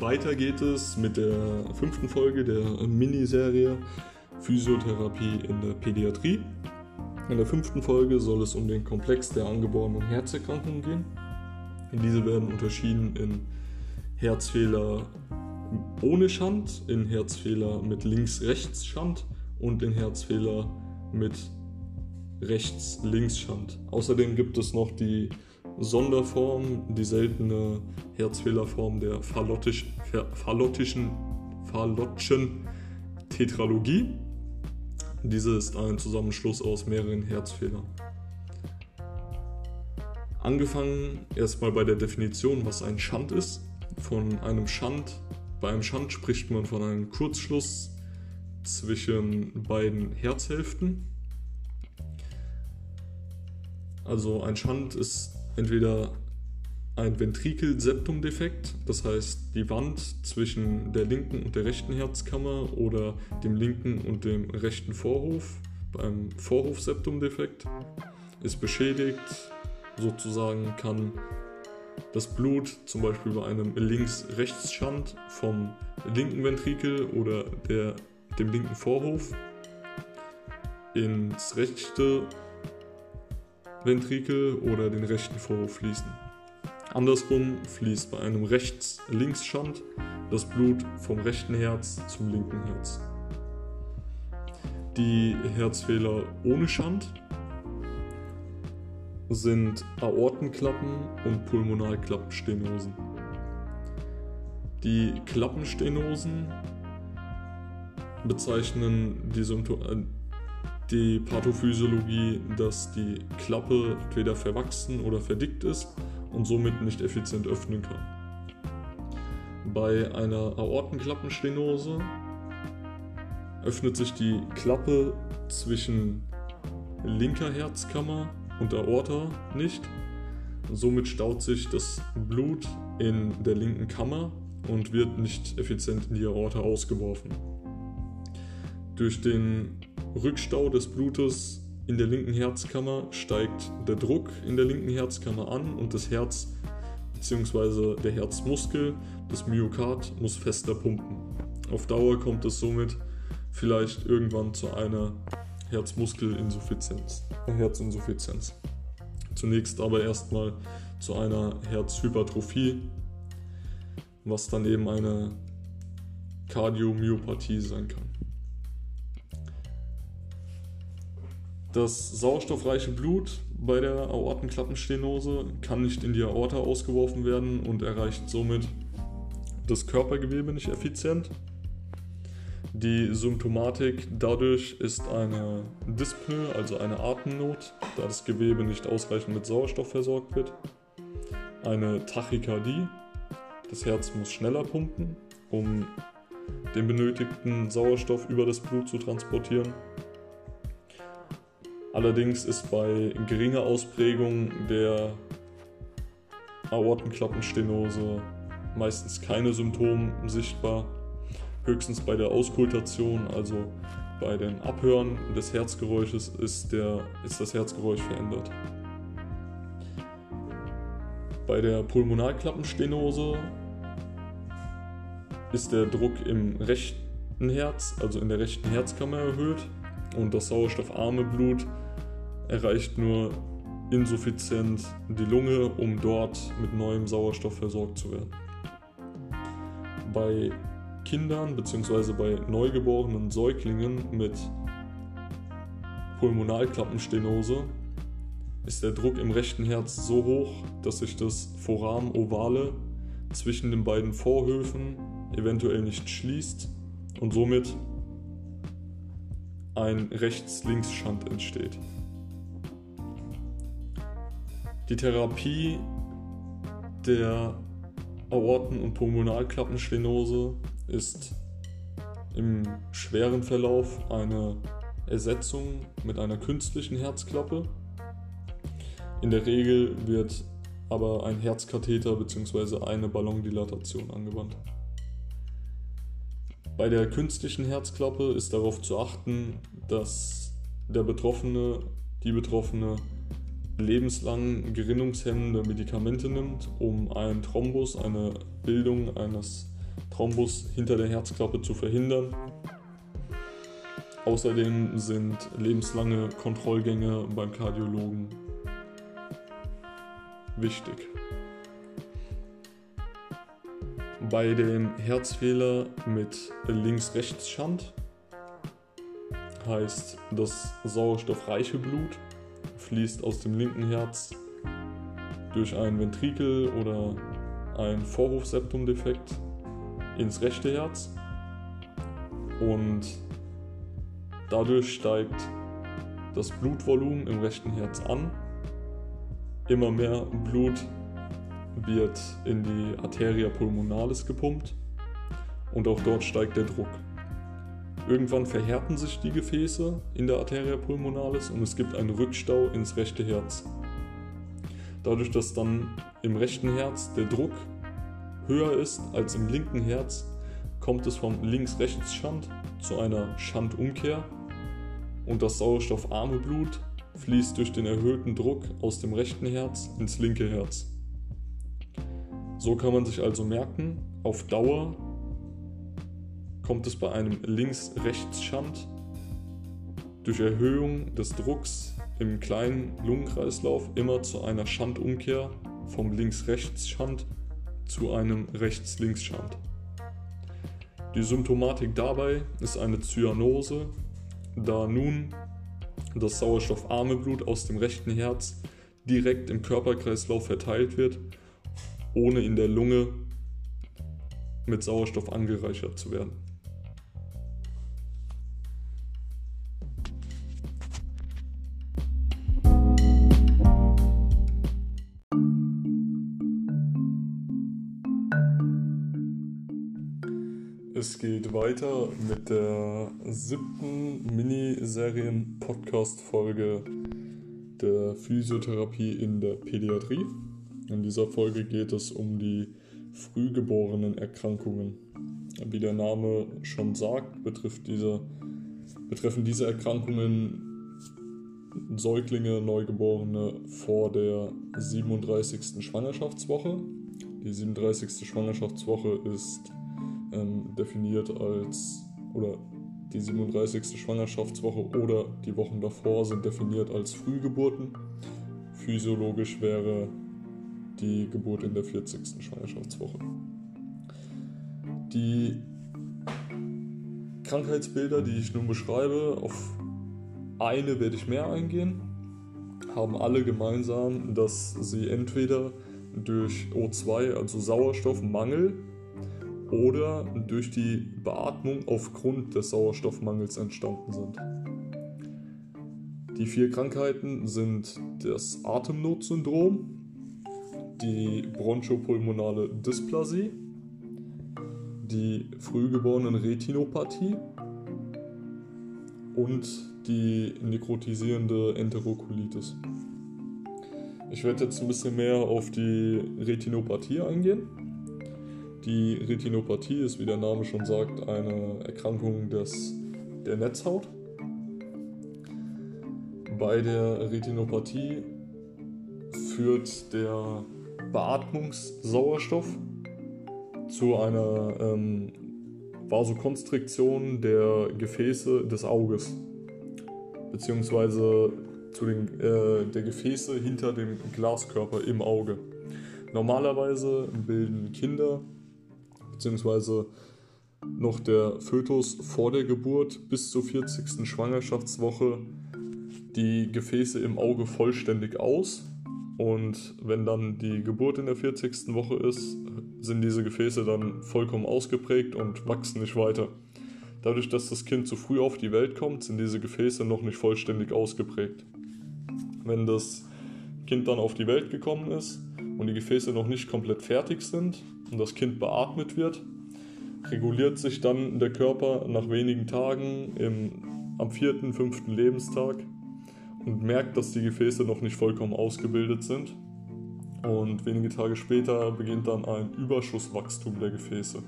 weiter geht es mit der fünften Folge der Miniserie Physiotherapie in der Pädiatrie. In der fünften Folge soll es um den Komplex der angeborenen Herzerkrankungen gehen. Diese werden unterschieden in Herzfehler ohne Schand, in Herzfehler mit Links-Rechts-Schand und in Herzfehler mit Rechts-Links-Schand. Außerdem gibt es noch die Sonderform, die seltene Herzfehlerform der phallottisch, phallottischen, phallottischen Tetralogie. Diese ist ein Zusammenschluss aus mehreren Herzfehlern. Angefangen erstmal bei der Definition, was ein Schand ist. Von einem Schand, bei einem Schand spricht man von einem Kurzschluss zwischen beiden Herzhälften. Also ein Schand ist entweder ein Ventrikelseptumdefekt, das heißt die Wand zwischen der linken und der rechten Herzkammer oder dem linken und dem rechten Vorhof beim Vorhofseptumdefekt. Ist beschädigt, sozusagen kann das Blut zum Beispiel bei einem Links-Rechts-Schand vom linken Ventrikel oder der, dem linken Vorhof ins rechte Ventrikel oder den rechten Vorhof fließen. Andersrum fließt bei einem Rechts-Links-Schand das Blut vom rechten Herz zum linken Herz. Die Herzfehler ohne Schand sind Aortenklappen und Pulmonalklappenstenosen. Die Klappenstenosen bezeichnen die, Symptome, äh, die Pathophysiologie, dass die Klappe entweder verwachsen oder verdickt ist und somit nicht effizient öffnen kann. Bei einer Aortenklappenstenose öffnet sich die Klappe zwischen linker Herzkammer und Aorta nicht. Somit staut sich das Blut in der linken Kammer und wird nicht effizient in die Aorta ausgeworfen. Durch den Rückstau des Blutes in der linken Herzkammer steigt der Druck in der linken Herzkammer an und das Herz bzw. der Herzmuskel, das Myokard, muss fester pumpen. Auf Dauer kommt es somit vielleicht irgendwann zu einer Herzmuskelinsuffizienz, Herzinsuffizienz. Zunächst aber erstmal zu einer Herzhypertrophie, was dann eben eine Kardiomyopathie sein kann. Das sauerstoffreiche Blut bei der Aortenklappenstenose kann nicht in die Aorta ausgeworfen werden und erreicht somit das Körpergewebe nicht effizient. Die Symptomatik dadurch ist eine Dyspnoe, also eine Atemnot, da das Gewebe nicht ausreichend mit Sauerstoff versorgt wird. Eine Tachykardie, das Herz muss schneller pumpen, um den benötigten Sauerstoff über das Blut zu transportieren. Allerdings ist bei geringer Ausprägung der Aortenklappenstenose meistens keine Symptome sichtbar. Höchstens bei der Auskultation, also bei den Abhören des Herzgeräusches, ist, der, ist das Herzgeräusch verändert. Bei der Pulmonalklappenstenose ist der Druck im rechten Herz, also in der rechten Herzkammer erhöht und das sauerstoffarme Blut erreicht nur insuffizient die Lunge, um dort mit neuem Sauerstoff versorgt zu werden. Bei Kindern bzw. bei neugeborenen Säuglingen mit Pulmonalklappenstenose ist der Druck im rechten Herz so hoch, dass sich das Foramen ovale zwischen den beiden Vorhöfen eventuell nicht schließt und somit ein Rechts-Links-Schand entsteht. Die Therapie der Aorten- und Pulmonalklappenstenose ist im schweren Verlauf eine Ersetzung mit einer künstlichen Herzklappe. In der Regel wird aber ein Herzkatheter bzw. eine Ballondilatation angewandt. Bei der künstlichen Herzklappe ist darauf zu achten, dass der Betroffene, die Betroffene lebenslang gerinnungshemmende Medikamente nimmt, um einen Thrombus, eine Bildung eines Thrombus hinter der Herzklappe zu verhindern. Außerdem sind lebenslange Kontrollgänge beim Kardiologen wichtig. Bei dem Herzfehler mit Links-Rechts-Schand heißt das sauerstoffreiche Blut fließt aus dem linken Herz durch ein Ventrikel oder ein Vorhofseptumdefekt ins rechte Herz und dadurch steigt das Blutvolumen im rechten Herz an. Immer mehr Blut wird in die Arteria pulmonalis gepumpt und auch dort steigt der Druck. Irgendwann verhärten sich die Gefäße in der Arteria pulmonalis und es gibt einen Rückstau ins rechte Herz. Dadurch, dass dann im rechten Herz der Druck höher ist als im linken Herz, kommt es vom Links-Rechts-Schand zu einer Schandumkehr und das sauerstoffarme Blut fließt durch den erhöhten Druck aus dem rechten Herz ins linke Herz. So kann man sich also merken, auf Dauer kommt es bei einem Links-Rechts-Schand durch Erhöhung des Drucks im kleinen Lungenkreislauf immer zu einer Schandumkehr vom Links-Rechts-Schand zu einem Rechts-Links-Schand. Die Symptomatik dabei ist eine Zyanose, da nun das sauerstoffarme Blut aus dem rechten Herz direkt im Körperkreislauf verteilt wird, ohne in der Lunge mit Sauerstoff angereichert zu werden. Geht weiter mit der siebten Miniserien-Podcast-Folge der Physiotherapie in der Pädiatrie. In dieser Folge geht es um die frühgeborenen Erkrankungen. Wie der Name schon sagt, betrifft diese, betreffen diese Erkrankungen Säuglinge, Neugeborene vor der 37. Schwangerschaftswoche. Die 37. Schwangerschaftswoche ist ähm, definiert als, oder die 37. Schwangerschaftswoche oder die Wochen davor sind definiert als Frühgeburten. Physiologisch wäre die Geburt in der 40. Schwangerschaftswoche. Die Krankheitsbilder, die ich nun beschreibe, auf eine werde ich mehr eingehen, haben alle gemeinsam, dass sie entweder durch O2, also Sauerstoffmangel, oder durch die Beatmung aufgrund des Sauerstoffmangels entstanden sind. Die vier Krankheiten sind das Atemnotsyndrom, die bronchopulmonale Dysplasie, die frühgeborenen Retinopathie und die nekrotisierende Enterokolitis. Ich werde jetzt ein bisschen mehr auf die Retinopathie eingehen. Die Retinopathie ist, wie der Name schon sagt, eine Erkrankung des, der Netzhaut. Bei der Retinopathie führt der Beatmungssauerstoff zu einer ähm, Vasokonstriktion der Gefäße des Auges, beziehungsweise zu den, äh, der Gefäße hinter dem Glaskörper im Auge. Normalerweise bilden Kinder beziehungsweise noch der Fötus vor der Geburt bis zur 40. Schwangerschaftswoche die Gefäße im Auge vollständig aus. Und wenn dann die Geburt in der 40. Woche ist, sind diese Gefäße dann vollkommen ausgeprägt und wachsen nicht weiter. Dadurch, dass das Kind zu früh auf die Welt kommt, sind diese Gefäße noch nicht vollständig ausgeprägt. Wenn das Kind dann auf die Welt gekommen ist und die Gefäße noch nicht komplett fertig sind, und das Kind beatmet wird, reguliert sich dann der Körper nach wenigen Tagen im, am vierten, fünften Lebenstag und merkt, dass die Gefäße noch nicht vollkommen ausgebildet sind. Und wenige Tage später beginnt dann ein Überschusswachstum der Gefäße.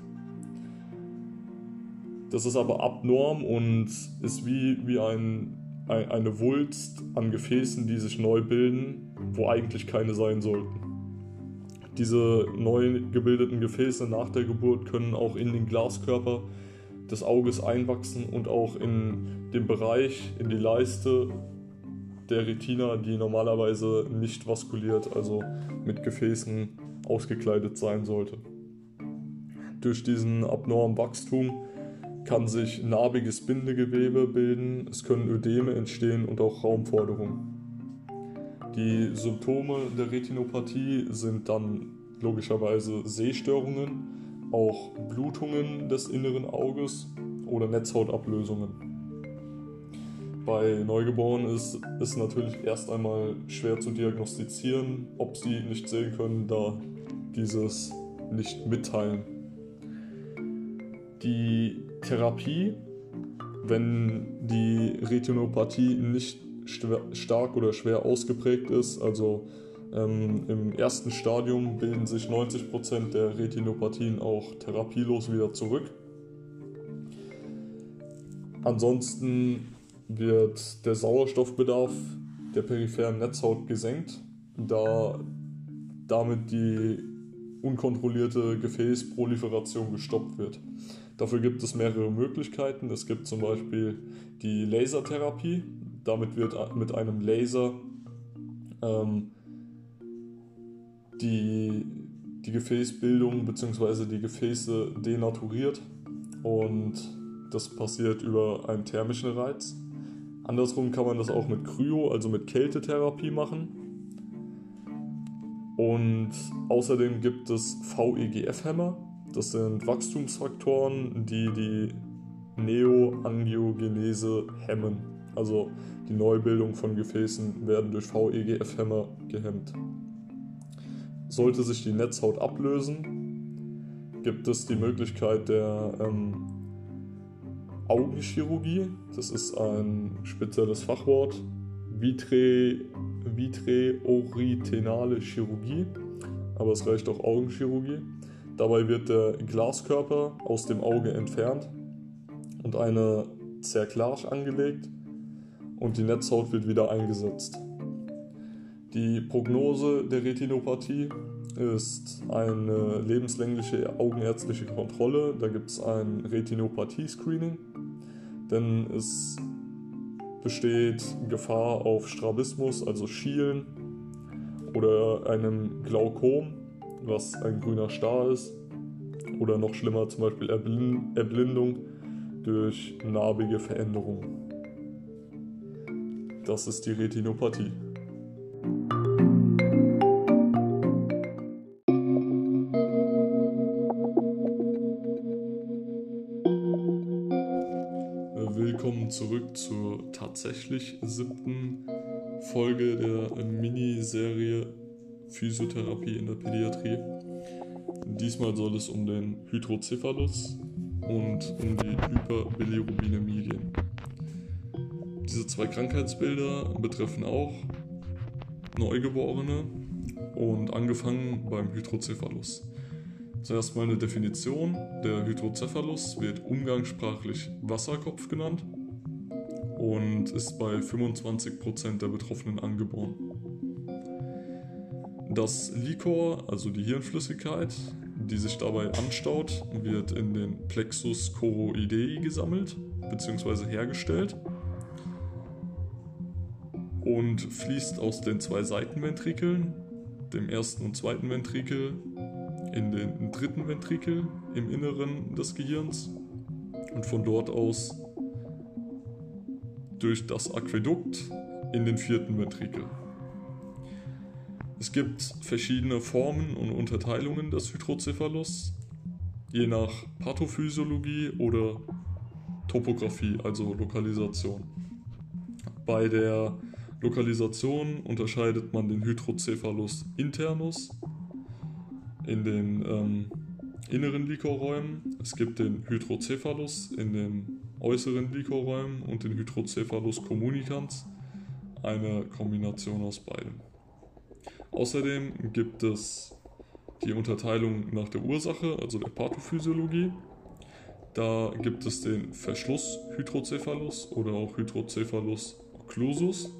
Das ist aber abnorm und ist wie, wie ein, eine Wulst an Gefäßen, die sich neu bilden, wo eigentlich keine sein sollten. Diese neu gebildeten Gefäße nach der Geburt können auch in den Glaskörper des Auges einwachsen und auch in den Bereich, in die Leiste der Retina, die normalerweise nicht vaskuliert, also mit Gefäßen ausgekleidet sein sollte. Durch diesen abnormen Wachstum kann sich narbiges Bindegewebe bilden, es können Ödeme entstehen und auch Raumforderungen. Die Symptome der Retinopathie sind dann logischerweise Sehstörungen, auch Blutungen des inneren Auges oder Netzhautablösungen. Bei Neugeborenen ist es natürlich erst einmal schwer zu diagnostizieren, ob sie nicht sehen können, da dieses nicht mitteilen. Die Therapie, wenn die Retinopathie nicht stark oder schwer ausgeprägt ist, also ähm, im ersten Stadium bilden sich 90% der Retinopathien auch therapielos wieder zurück. Ansonsten wird der Sauerstoffbedarf der peripheren Netzhaut gesenkt, da damit die unkontrollierte Gefäßproliferation gestoppt wird. Dafür gibt es mehrere Möglichkeiten. Es gibt zum Beispiel die Lasertherapie. Damit wird mit einem Laser ähm, die, die Gefäßbildung bzw. die Gefäße denaturiert und das passiert über einen thermischen Reiz. Andersrum kann man das auch mit Kryo, also mit Kältetherapie machen. Und außerdem gibt es VEGF-Hämmer. Das sind Wachstumsfaktoren, die die Neoangiogenese hemmen. Also die Neubildung von Gefäßen werden durch VEGF-Hämmer gehemmt. Sollte sich die Netzhaut ablösen, gibt es die Möglichkeit der ähm, Augenchirurgie. Das ist ein spezielles Fachwort. Vitre, vitreoritenale Chirurgie, aber es reicht auch Augenchirurgie. Dabei wird der Glaskörper aus dem Auge entfernt und eine Zerklage angelegt und die Netzhaut wird wieder eingesetzt. Die Prognose der Retinopathie ist eine lebenslängliche augenärztliche Kontrolle. Da gibt es ein Retinopathie-Screening, denn es besteht Gefahr auf Strabismus, also Schielen oder einem Glaukom, was ein grüner Star ist, oder noch schlimmer zum Beispiel Erblindung durch narbige Veränderungen. Das ist die Retinopathie. Willkommen zurück zur tatsächlich siebten Folge der Miniserie Physiotherapie in der Pädiatrie. Diesmal soll es um den Hydrocephalus und um die Hyperbilirubinemie gehen. Diese zwei Krankheitsbilder betreffen auch Neugeborene und angefangen beim Hydrocephalus. Zuerst mal eine Definition. Der Hydrocephalus wird umgangssprachlich Wasserkopf genannt und ist bei 25% der Betroffenen angeboren. Das Liquor, also die Hirnflüssigkeit, die sich dabei anstaut, wird in den Plexus choroidei gesammelt bzw. hergestellt und fließt aus den zwei Seitenventrikeln, dem ersten und zweiten Ventrikel, in den dritten Ventrikel im Inneren des Gehirns und von dort aus durch das Aquädukt in den vierten Ventrikel. Es gibt verschiedene Formen und Unterteilungen des Hydrocephalus, je nach Pathophysiologie oder Topographie, also Lokalisation. Bei der Lokalisation unterscheidet man den Hydrocephalus internus in den ähm, inneren Likorräumen. Es gibt den Hydrocephalus in den äußeren Likorräumen und den Hydrocephalus communicans, eine Kombination aus beidem. Außerdem gibt es die Unterteilung nach der Ursache, also der Pathophysiologie. Da gibt es den Verschluss-Hydrocephalus oder auch Hydrocephalus occlusus.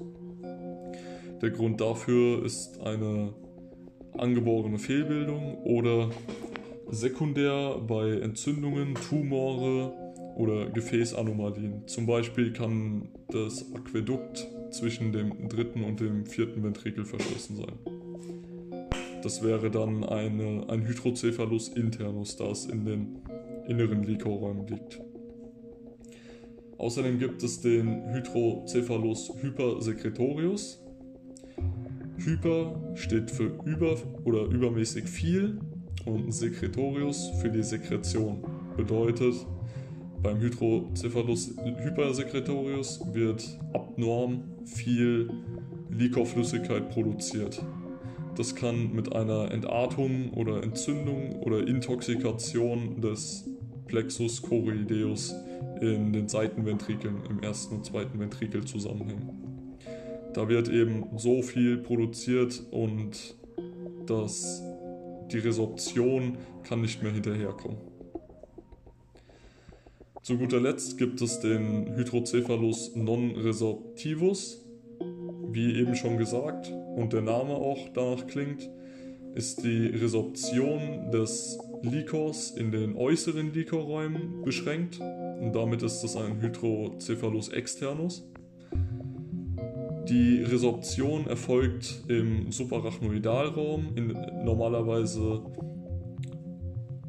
Der Grund dafür ist eine angeborene Fehlbildung oder sekundär bei Entzündungen, Tumore oder Gefäßanomalien. Zum Beispiel kann das Aquädukt zwischen dem dritten und dem vierten Ventrikel verschlossen sein. Das wäre dann eine, ein Hydrocephalus internus, da es in den inneren Liquorräumen liegt. Außerdem gibt es den Hydrocephalus hypersecretorius. Hyper steht für über oder übermäßig viel und Secretorius für die Sekretion. Bedeutet, beim Hydrocephalus hypersecretorius wird abnorm viel Liquorflüssigkeit produziert. Das kann mit einer Entartung oder Entzündung oder Intoxikation des Plexus choroideus in den Seitenventrikeln im ersten und zweiten Ventrikel zusammenhängen. Da wird eben so viel produziert und dass die Resorption kann nicht mehr hinterherkommen. Zu guter Letzt gibt es den Hydrocephalus non-resorptivus. Wie eben schon gesagt und der Name auch danach klingt, ist die Resorption des Likors in den äußeren Likorräumen beschränkt und damit ist es ein Hydrocephalus externus. Die Resorption erfolgt im Subarachnoidalraum. In, normalerweise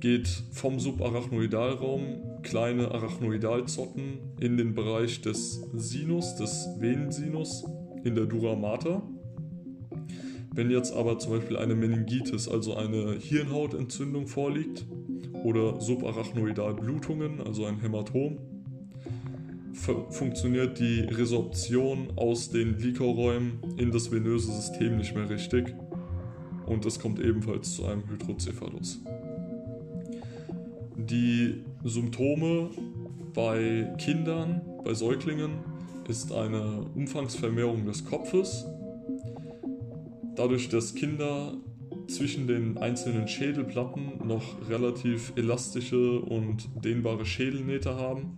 geht vom Subarachnoidalraum kleine Arachnoidalzotten in den Bereich des Sinus, des Venensinus in der Dura mater. Wenn jetzt aber zum Beispiel eine Meningitis, also eine Hirnhautentzündung vorliegt oder Subarachnoidalblutungen, also ein Hämatom, funktioniert die Resorption aus den Liquorräumen in das venöse System nicht mehr richtig und es kommt ebenfalls zu einem Hydrocephalus. Die Symptome bei Kindern, bei Säuglingen ist eine Umfangsvermehrung des Kopfes. Dadurch, dass Kinder zwischen den einzelnen Schädelplatten noch relativ elastische und dehnbare Schädelnähte haben,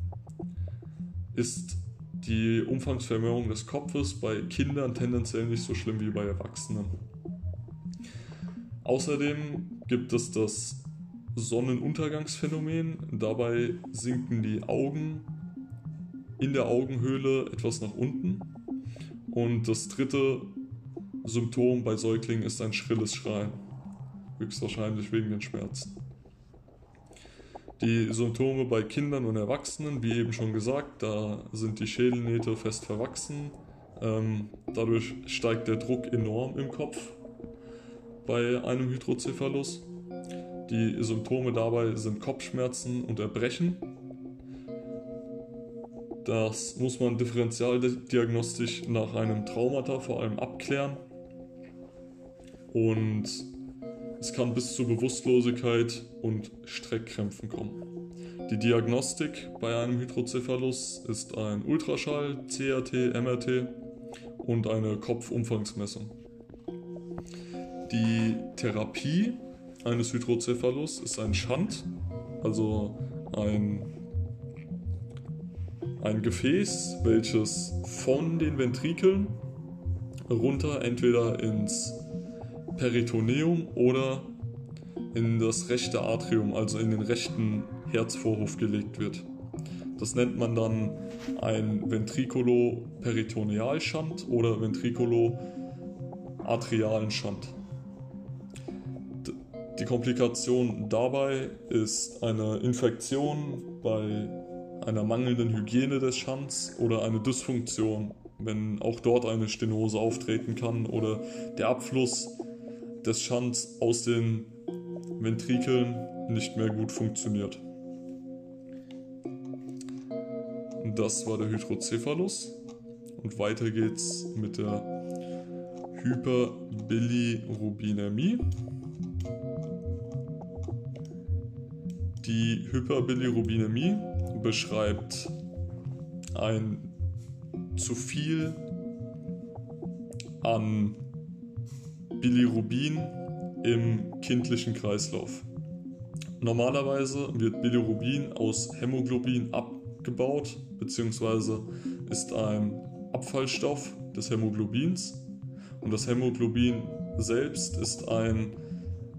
ist die Umfangsvermehrung des Kopfes bei Kindern tendenziell nicht so schlimm wie bei Erwachsenen. Außerdem gibt es das Sonnenuntergangsphänomen. Dabei sinken die Augen in der Augenhöhle etwas nach unten. Und das dritte Symptom bei Säuglingen ist ein schrilles Schreien. Höchstwahrscheinlich wegen den Schmerzen. Die Symptome bei Kindern und Erwachsenen, wie eben schon gesagt, da sind die Schädelnähte fest verwachsen. Ähm, dadurch steigt der Druck enorm im Kopf bei einem Hydrocephalus. Die Symptome dabei sind Kopfschmerzen und Erbrechen. Das muss man differenzialdiagnostisch nach einem Traumata vor allem abklären. Und es kann bis zu Bewusstlosigkeit und Streckkrämpfen kommen. Die Diagnostik bei einem Hydrocephalus ist ein Ultraschall, CRT, MRT und eine Kopfumfangsmessung. Die Therapie eines Hydrocephalus ist ein Schand, also ein, ein Gefäß, welches von den Ventrikeln runter entweder ins Peritoneum oder in das rechte Atrium, also in den rechten Herzvorhof gelegt wird. Das nennt man dann ein Ventriculo-Peritonealschand oder Ventriculo-Atrialen Schand. Die Komplikation dabei ist eine Infektion bei einer mangelnden Hygiene des Schands oder eine Dysfunktion, wenn auch dort eine Stenose auftreten kann oder der Abfluss des Schands aus den Ventrikeln nicht mehr gut funktioniert. Das war der Hydrocephalus und weiter geht's mit der Hyperbilirubinämie. Die Hyperbilirubinämie beschreibt ein zu viel an Bilirubin im kindlichen Kreislauf. Normalerweise wird Bilirubin aus Hämoglobin abgebaut bzw. ist ein Abfallstoff des Hämoglobins und das Hämoglobin selbst ist ein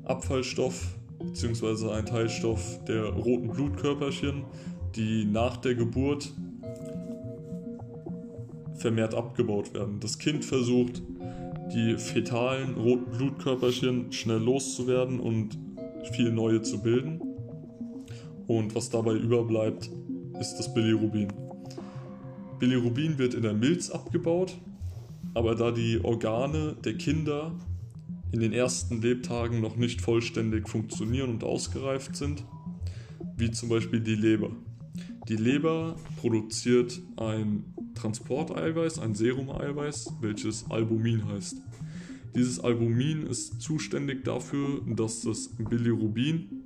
Abfallstoff bzw. ein Teilstoff der roten Blutkörperchen, die nach der Geburt vermehrt abgebaut werden. Das Kind versucht, die fetalen roten Blutkörperchen schnell loszuwerden und viel neue zu bilden. Und was dabei überbleibt, ist das Bilirubin. Bilirubin wird in der Milz abgebaut, aber da die Organe der Kinder in den ersten Lebtagen noch nicht vollständig funktionieren und ausgereift sind, wie zum Beispiel die Leber. Die Leber produziert ein Transporteiweiß, ein Serumeiweiß, welches Albumin heißt. Dieses Albumin ist zuständig dafür, dass das Bilirubin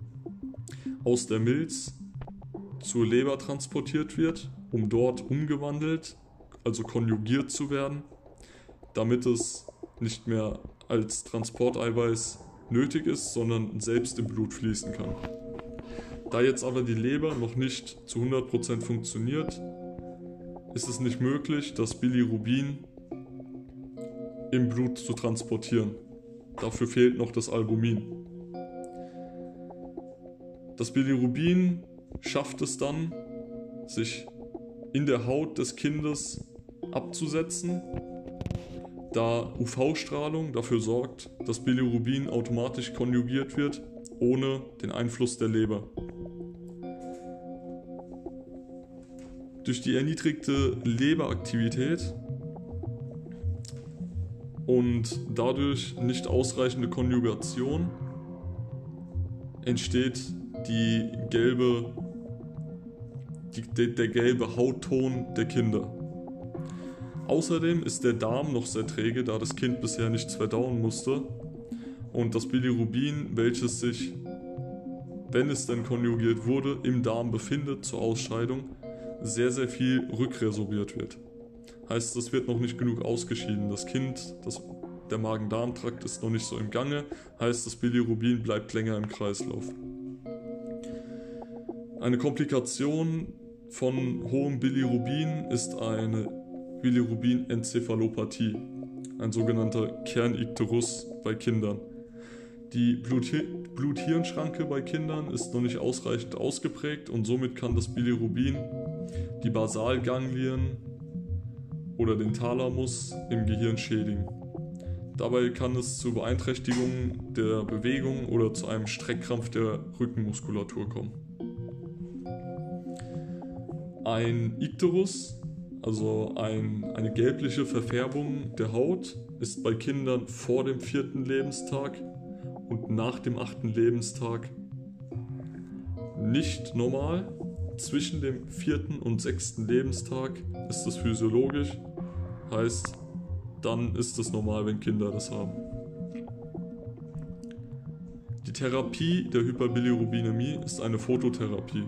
aus der Milz zur Leber transportiert wird, um dort umgewandelt, also konjugiert zu werden, damit es nicht mehr als Transporteiweiß nötig ist, sondern selbst im Blut fließen kann. Da jetzt aber die Leber noch nicht zu 100% funktioniert, ist es nicht möglich, das Bilirubin im Blut zu transportieren. Dafür fehlt noch das Albumin. Das Bilirubin schafft es dann, sich in der Haut des Kindes abzusetzen da UV-Strahlung dafür sorgt, dass Bilirubin automatisch konjugiert wird, ohne den Einfluss der Leber. Durch die erniedrigte Leberaktivität und dadurch nicht ausreichende Konjugation entsteht die gelbe, die, der gelbe Hautton der Kinder. Außerdem ist der Darm noch sehr träge, da das Kind bisher nichts verdauen musste. Und das Bilirubin, welches sich, wenn es dann konjugiert wurde, im Darm befindet zur Ausscheidung, sehr, sehr viel rückresorbiert wird. Heißt, es wird noch nicht genug ausgeschieden. Das Kind, das, der Magen-Darm-Trakt ist noch nicht so im Gange, heißt, das Bilirubin bleibt länger im Kreislauf. Eine Komplikation von hohem Bilirubin ist eine Bilirubinenzephalopathie, ein sogenannter Kernikterus bei Kindern. Die Blut-Hirn-Schranke bei Kindern ist noch nicht ausreichend ausgeprägt und somit kann das Bilirubin die Basalganglien oder den Thalamus im Gehirn schädigen. Dabei kann es zu Beeinträchtigungen der Bewegung oder zu einem Streckkrampf der Rückenmuskulatur kommen. Ein Ikterus also ein, eine gelbliche Verfärbung der Haut ist bei Kindern vor dem vierten Lebenstag und nach dem achten Lebenstag nicht normal. Zwischen dem vierten und sechsten Lebenstag ist das physiologisch, heißt, dann ist es normal, wenn Kinder das haben. Die Therapie der Hyperbilirubinämie ist eine Phototherapie.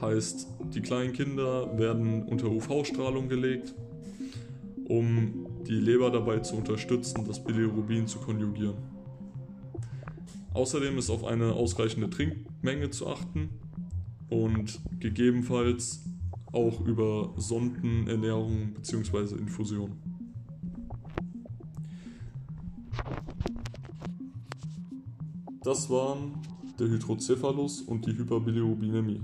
Heißt, die kleinen Kinder werden unter UV-Strahlung gelegt, um die Leber dabei zu unterstützen, das Bilirubin zu konjugieren. Außerdem ist auf eine ausreichende Trinkmenge zu achten und gegebenenfalls auch über Sondenernährung bzw. Infusion. Das waren der Hydrocephalus und die Hyperbilirubinämie.